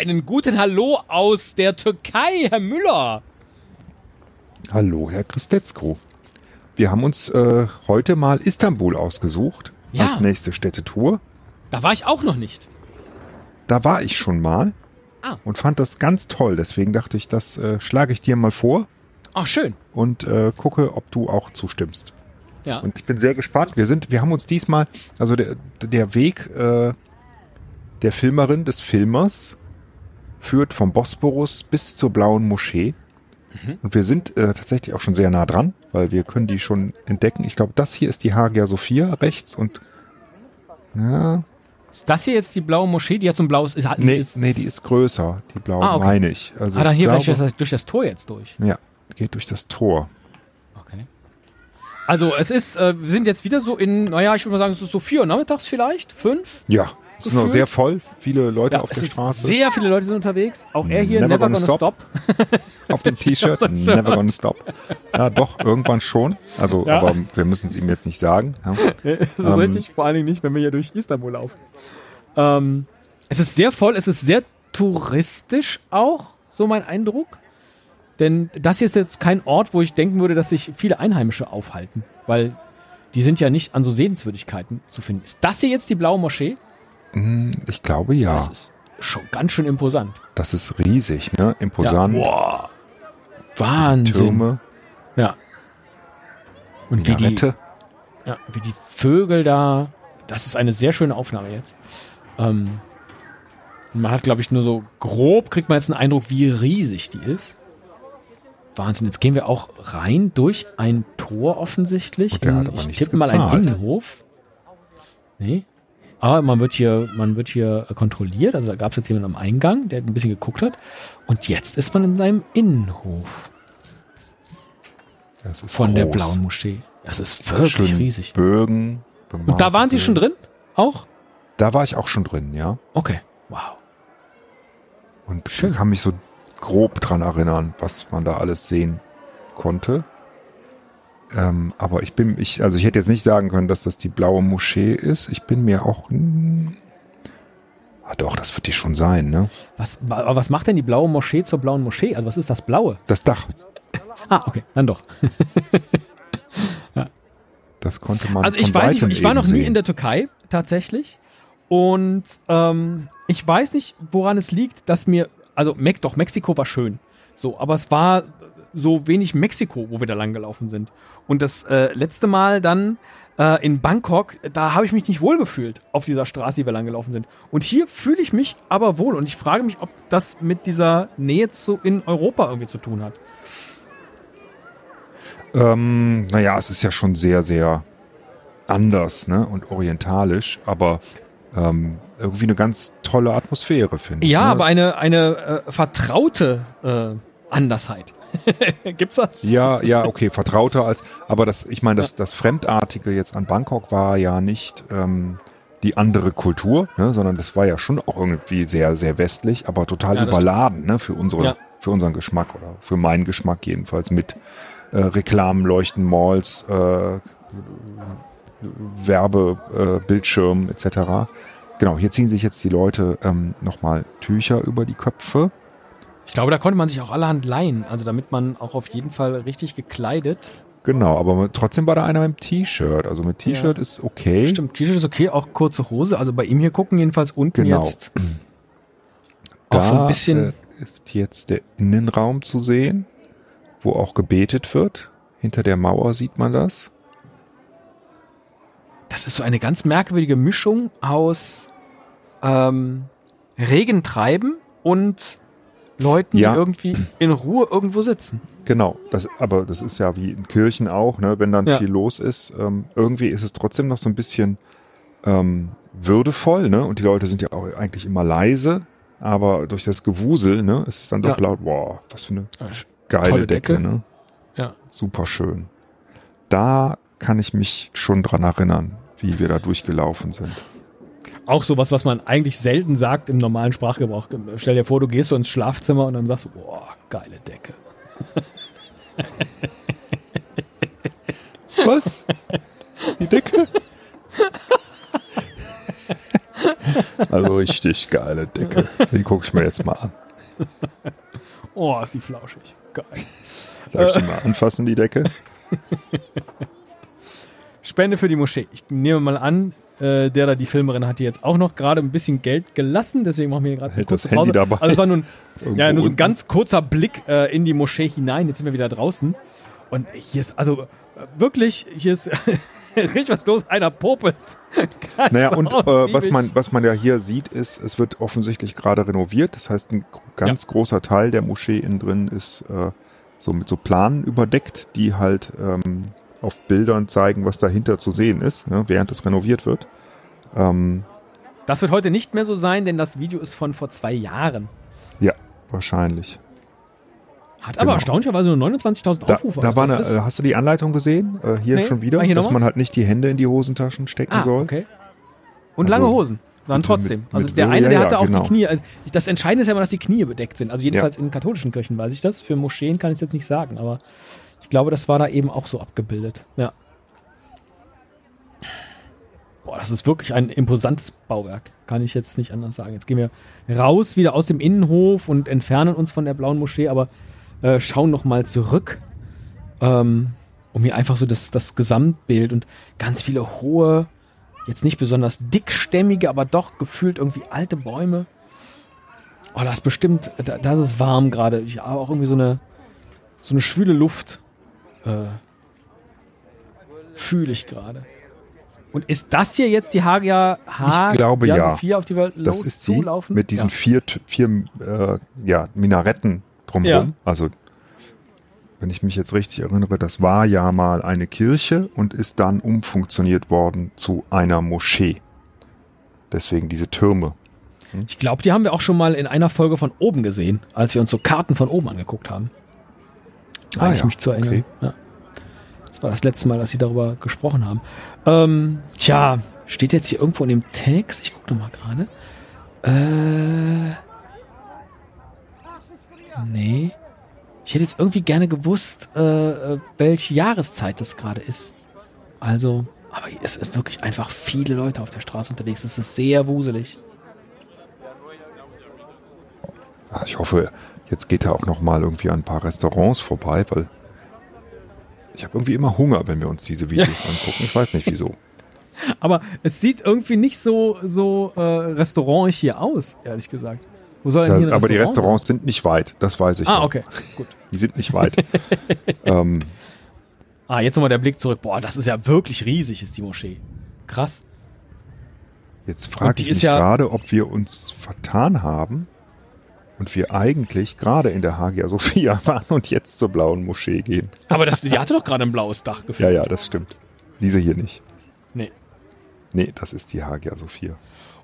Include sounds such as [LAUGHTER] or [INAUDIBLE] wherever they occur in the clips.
Einen guten Hallo aus der Türkei, Herr Müller. Hallo, Herr Christetzko. Wir haben uns äh, heute mal Istanbul ausgesucht Ja. als nächste Städtetour. Da war ich auch noch nicht. Da war ich schon mal Ah. und fand das ganz toll. Deswegen dachte ich, das äh, schlage ich dir mal vor Ach, schön. und äh, gucke, ob du auch zustimmst. Ja. Und ich bin sehr gespannt. Wir sind, wir haben uns diesmal, also der, der Weg äh, der Filmerin des Filmers führt vom Bosporus bis zur Blauen Moschee. Mhm. Und wir sind äh, tatsächlich auch schon sehr nah dran, weil wir können die schon entdecken. Ich glaube, das hier ist die Hagia Sophia rechts und ja, Ist das hier jetzt die blaue Moschee? Die hat so ein blaues. Ist, nee, ist, nee, die ist größer, die blaue, Ah, okay. meine ich. Also Ah, dann ich hier glaube, vielleicht durch das, Tor jetzt durch. Ja, geht durch das Tor. Okay. Also es ist, äh, wir sind jetzt wieder so in, naja, ich würde mal sagen, es ist so vier nachmittags vielleicht, fünf. Ja, es ist noch sehr voll, viele Leute Ja, auf der Straße. sehr viele Leute sind unterwegs. Auch er hier, Never never, gonna gonna stop. auf dem [LAUGHS] T-Shirt. Never gonna stop. Ja, doch, irgendwann schon. Also, Ja. aber wir müssen es ihm jetzt nicht sagen. Ja. [LAUGHS] das ist Ähm, richtig, vor allen Dingen nicht, wenn wir hier durch Istanbul laufen. Ähm, es ist sehr voll, es ist sehr touristisch auch, so mein Eindruck. Denn das hier ist jetzt kein Ort, wo ich denken würde, dass sich viele Einheimische aufhalten, weil die sind ja nicht an so Sehenswürdigkeiten zu finden. Ist das hier jetzt die blaue Moschee? Hm, Ich glaube ja. Das ist schon ganz schön imposant. Das ist riesig, ne? Imposant. Ja, boah. Wahnsinn. Türme, Ja. Und wie die, Minarette. ja, wie die Vögel da, das ist eine sehr schöne Aufnahme jetzt. Ähm, man hat, glaube ich, nur so grob, kriegt man jetzt einen Eindruck, wie riesig die ist. Wahnsinn, jetzt gehen wir auch rein durch ein Tor offensichtlich. Und der hat in, aber ich tippe mal einen. Innenhof. Nee. Aber man wird hier, man wird hier kontrolliert. Also da gab es jetzt jemanden am Eingang, der ein bisschen geguckt hat. Und jetzt ist man in seinem Innenhof Das ist von der groß. blauen Moschee. Das ist wirklich riesig. Bögen. Und da waren Sie schon drin? Auch? Da war ich auch schon drin, ja. Okay. Wow. Und Schön. ich kann mich so grob dran erinnern, was man da alles sehen konnte. Ähm, aber ich bin, ich, also ich hätte jetzt nicht sagen können, dass das die blaue Moschee ist. Ich bin mir auch. Ah, doch, das wird die schon sein, ne? Was, aber was macht denn die blaue Moschee zur blauen Moschee? Also was ist das Blaue? Das Dach, [LAUGHS] Ah, okay, dann doch. [LAUGHS] das konnte man. Also ich weiß nicht, ich war noch nie sehen. in der Türkei tatsächlich. Und ähm, ich weiß nicht, woran es liegt, dass mir, also doch, Mexiko war schön. So, aber es war so wenig Mexiko, wo wir da lang gelaufen sind. Und das äh, letzte Mal dann äh, in Bangkok, da habe ich mich nicht wohl gefühlt auf dieser Straße, die wir lang gelaufen sind. Und hier fühle ich mich aber wohl. Und ich frage mich, ob das mit dieser Nähe zu in Europa irgendwie zu tun hat. Ähm, naja, es ist ja schon sehr, sehr anders ne? und orientalisch, aber ähm, irgendwie eine ganz tolle Atmosphäre, finde ich. Ja, ne? aber eine, eine äh, vertraute äh, Andersheit. [LAUGHS] Gibt's das? Ja, ja, okay, vertrauter als, aber das, ich meine, das, das Fremdartige jetzt an Bangkok war ja nicht ähm, die andere Kultur, ne, sondern das war ja schon auch irgendwie sehr, sehr westlich, aber total Ja, überladen, ne, für unsere, Ja. für unseren Geschmack oder für meinen Geschmack jedenfalls mit äh, Reklamen, Leuchten, Malls, äh, Werbe, äh, Bildschirmen etc. Genau, hier ziehen sich jetzt die Leute ähm, nochmal Tücher über die Köpfe. Ich glaube, da konnte man sich auch allerhand leihen. Also damit man auch auf jeden Fall richtig gekleidet. Genau, aber trotzdem war da einer mit dem T-Shirt. Also mit T-Shirt Ja. ist okay. Stimmt, T-Shirt ist okay, auch kurze Hose. Also bei ihm hier gucken jedenfalls unten Genau. jetzt [CLEARS THROAT] auch so ein bisschen. äh, ist jetzt der Innenraum zu sehen, wo auch gebetet wird. Hinter der Mauer sieht man das. das ist so eine ganz merkwürdige Mischung aus ähm, Regentreiben und Leuten, Ja. die irgendwie in Ruhe irgendwo sitzen. Genau, das, aber das ist ja wie in Kirchen auch, ne, wenn dann Ja. viel los ist. Ähm, irgendwie ist es trotzdem noch so ein bisschen ähm, würdevoll, ne? Und die Leute sind ja auch eigentlich immer leise, aber durch das Gewusel, ne, ist es dann doch Ja. laut. Boah, was für eine geile Decke, Decke. ne? Ja. Super schön. Da kann ich mich schon dran erinnern, wie wir da durchgelaufen sind. Auch sowas, was man eigentlich selten sagt im normalen Sprachgebrauch. Stell dir vor, du gehst so ins Schlafzimmer und dann sagst du, boah, geile Decke. [LAUGHS] Was? Die Decke? Also richtig geile Decke. Die gucke ich mir jetzt mal an. Oh, ist die flauschig. Geil. Darf ich die mal anfassen, die Decke? [LAUGHS] Spende für die Moschee. Ich nehme mal an, äh, der da die Filmerin hat die jetzt auch noch gerade ein bisschen Geld gelassen, deswegen machen wir gerade eine Hält das kurze Handy Pause. dabei. Also es war nur ein, [LAUGHS] Irgendwo ja, nur so ein unten. ganz kurzer Blick äh, in die Moschee hinein. Jetzt sind wir wieder draußen. Und hier ist also äh, wirklich, hier ist [LAUGHS] richtig was los. Einer popelt. Ganz Naja, und äh, was, man, was man ja hier sieht, ist, es wird offensichtlich gerade renoviert. Das heißt, ein ganz großer Teil der Moschee innen drin ist äh, so mit so Planen überdeckt, die halt ähm, auf Bildern zeigen, was dahinter zu sehen ist, ne, während es renoviert wird. Ähm, Das wird heute nicht mehr so sein, denn das Video ist von vor zwei Jahren. ja, wahrscheinlich. Hat aber Genau. erstaunlicherweise nur 29.000 Da, Aufrufe. da Also war eine, hast du die Anleitung gesehen? Äh, hier Nee, schon wieder, war hier dass man halt nicht die Hände in die Hosentaschen stecken ah, soll. okay. Und Also lange Hosen. Dann trotzdem. mit- also mit der Würde, eine, der ja, hatte ja, auch genau. die Knie. also Das Entscheidende ist ja immer, dass die Knie bedeckt sind. Also jedenfalls in katholischen Kirchen weiß ich das. Für Moscheen kann ich es jetzt nicht sagen, aber ich glaube, das war da eben auch so abgebildet. Ja. Boah, das ist wirklich ein imposantes Bauwerk. Kann ich jetzt nicht anders sagen. Jetzt gehen wir raus wieder aus dem Innenhof und entfernen uns von der blauen Moschee, aber äh, schauen noch mal zurück. Ähm, um hier einfach so das, das Gesamtbild und ganz viele hohe, jetzt nicht besonders dickstämmige, aber doch gefühlt irgendwie alte Bäume. Oh, das ist bestimmt, da, das ist warm gerade. Ich habe auch irgendwie so eine, so eine schwüle Luft. Äh, Fühle ich gerade. Und ist das hier jetzt die Hagia H Ich glaube, ja. Sophia, auf die wir Das ist die zulaufen? mit diesen ja. vier, vier äh, ja, Minaretten drumherum. Ja. Also, wenn ich mich jetzt richtig erinnere, das war ja mal eine Kirche und ist dann umfunktioniert worden zu einer Moschee. Deswegen diese Türme. Ich glaube, die haben wir auch schon mal in einer Folge von oben gesehen, als wir uns so Karten von oben angeguckt haben. Ah, ich ja, mich zu erinnern. okay. Ja. Das war das letzte Mal, dass sie darüber gesprochen haben. Ähm, tja, steht jetzt hier irgendwo in dem Text? Ich gucke noch mal gerade. Äh, nee. Ich hätte jetzt irgendwie gerne gewusst, äh, äh, welche Jahreszeit das gerade ist. Also, aber es ist wirklich einfach viele Leute auf der Straße unterwegs. Es ist sehr wuselig. Ah, Ich hoffe, jetzt geht er auch noch mal irgendwie an ein paar Restaurants vorbei, weil ich habe irgendwie immer Hunger, wenn wir uns diese Videos angucken. Ich weiß nicht wieso. [LAUGHS] Aber es sieht irgendwie nicht so, so äh, restaurantig hier aus, ehrlich gesagt. Wo soll denn Da, hier ein aber die Restaurant Restaurants sind nicht weit, das weiß ich sein? Ah, noch. okay, gut. Die sind nicht weit. [LAUGHS] ähm, Ah, jetzt nochmal der Blick zurück. Boah, das ist ja wirklich riesig, ist die Moschee. Krass. Jetzt frage die ich mich ja- gerade, ob wir uns vertan haben und wir eigentlich gerade in der Hagia Sophia [LAUGHS] waren und jetzt zur blauen Moschee gehen. Aber das, die hatte doch gerade ein blaues Dach Ja, gefühlt. ja, das stimmt. Diese hier nicht. Nee. Nee, das ist die Hagia Sophia.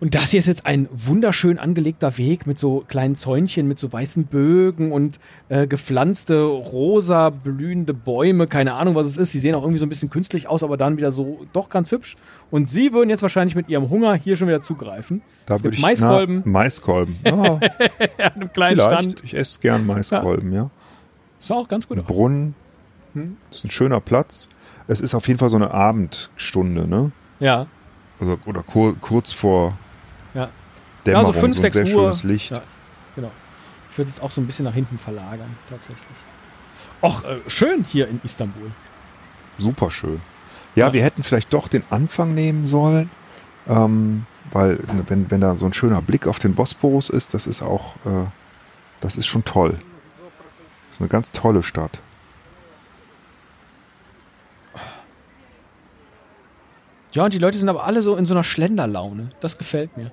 Und das hier ist jetzt ein wunderschön angelegter Weg mit so kleinen Zäunchen, mit so weißen Bögen und äh, gepflanzte rosa blühende Bäume. Keine Ahnung, was es ist. Sie sehen auch irgendwie so ein bisschen künstlich aus, aber dann wieder so doch ganz hübsch. Und sie würden jetzt wahrscheinlich mit ihrem Hunger hier schon wieder zugreifen. Da es gibt ich, Maiskolben Na, Maiskolben. [LAUGHS] Ah, an einem kleinen vielleicht. Stand. Ich esse gern Maiskolben, ja. Sah auch ganz gut Ein aus. Brunnen. Hm. Das ist ein schöner Platz. Es ist auf jeden Fall so eine Abendstunde, ne? Ja, Also, oder kur kurz vor Ja. Dämmerung, Ja, so 5, ein 6 sehr Uhr. schönes Licht. Ja, genau. Ich würde jetzt auch so ein bisschen nach hinten verlagern, tatsächlich. Och, äh, schön hier in Istanbul. Super schön. Ja, Ja. wir hätten vielleicht doch den Anfang nehmen sollen, ähm, weil wenn, wenn da so ein schöner Blick auf den Bosporus ist, das ist auch, äh, das ist schon toll. Das ist eine ganz tolle Stadt. Ja, und die Leute sind aber alle so in so einer Schlenderlaune. Das gefällt mir.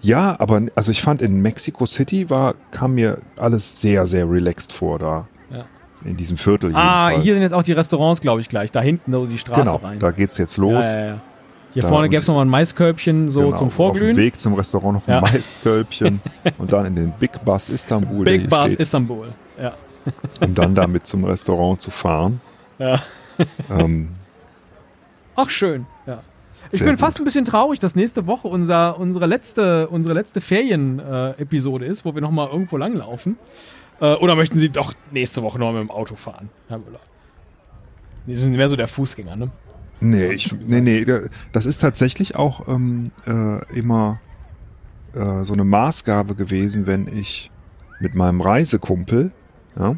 Ja, aber also ich fand in Mexico City war, kam mir alles sehr, sehr relaxed vor da. Ja. In diesem Viertel Ah, jedenfalls. hier sind jetzt auch die Restaurants, glaube ich, gleich. Da hinten so die Straße Genau, rein. da geht's jetzt los. Ja, ja, ja. Hier Da vorne gäbe es nochmal ein Maiskörbchen, so Genau, zum Auf Vorglühen. dem Weg zum Restaurant noch ein Ja. Maiskörbchen [LAUGHS] und dann in den Big Bus Istanbul, Big hier Bus steht, Istanbul. Ja. um dann damit zum Restaurant zu fahren. Ja. Ähm, Ach, schön. Ja. Ich bin fast gut. ein bisschen traurig, dass nächste Woche unser, unsere letzte, unsere letzte Ferien-Episode ist, wo wir nochmal irgendwo langlaufen. Äh, oder möchten Sie doch nächste Woche noch mit dem Auto fahren, Herr Müller? Sie sind mehr so der Fußgänger, ne? nee, ich, nee, nee, da- das ist tatsächlich auch ähm, äh, immer äh, so eine Maßgabe gewesen, wenn ich mit meinem Reisekumpel, ja,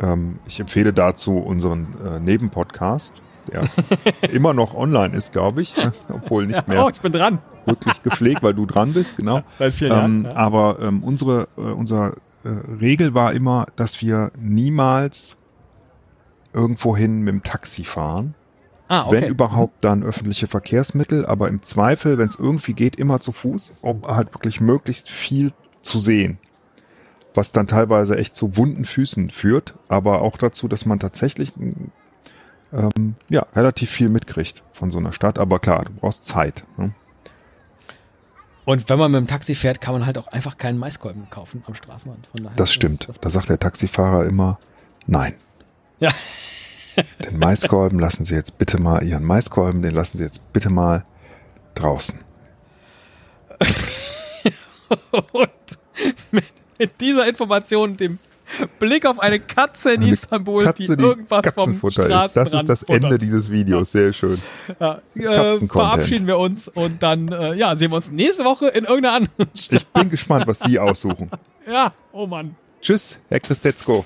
ähm, ich empfehle dazu unseren äh, Nebenpodcast, der immer noch online ist, glaube ich, obwohl nicht mehr. Oh, ich bin dran. Wirklich gepflegt, weil du dran bist, genau. [LAUGHS] Seit vier Jahren. Ähm, ja. Aber ähm, unsere, äh, unser äh, Regel war immer, dass wir niemals irgendwohin mit dem Taxi fahren. Ah, okay. Wenn überhaupt dann öffentliche Verkehrsmittel, aber im Zweifel, wenn es irgendwie geht, immer zu Fuß, um halt wirklich möglichst viel zu sehen. Was dann teilweise echt zu wunden Füßen führt, aber auch dazu, dass man tatsächlich ähm, ja, relativ viel mitkriegt von so einer Stadt. Aber klar, du brauchst Zeit. Ne? Und wenn man mit dem Taxi fährt, kann man halt auch einfach keinen Maiskolben kaufen am Straßenrand. das stimmt. Das da sagt der Taxifahrer immer, nein. Ja. [LAUGHS] den Maiskolben lassen Sie jetzt bitte mal, Ihren Maiskolben, den lassen Sie jetzt bitte mal draußen. [LAUGHS] Und mit, mit dieser Information, dem Blick auf eine Katze in eine Istanbul, Katze, die irgendwas vom Straßenrand ist. Das ist das futtert. Ende dieses Videos. Sehr schön. Ja, äh, verabschieden wir uns und dann äh, ja, sehen wir uns nächste Woche in irgendeiner anderen Stadt. Ich bin gespannt, was Sie aussuchen. [LAUGHS] ja, oh Mann. Tschüss, Herr Christetzko.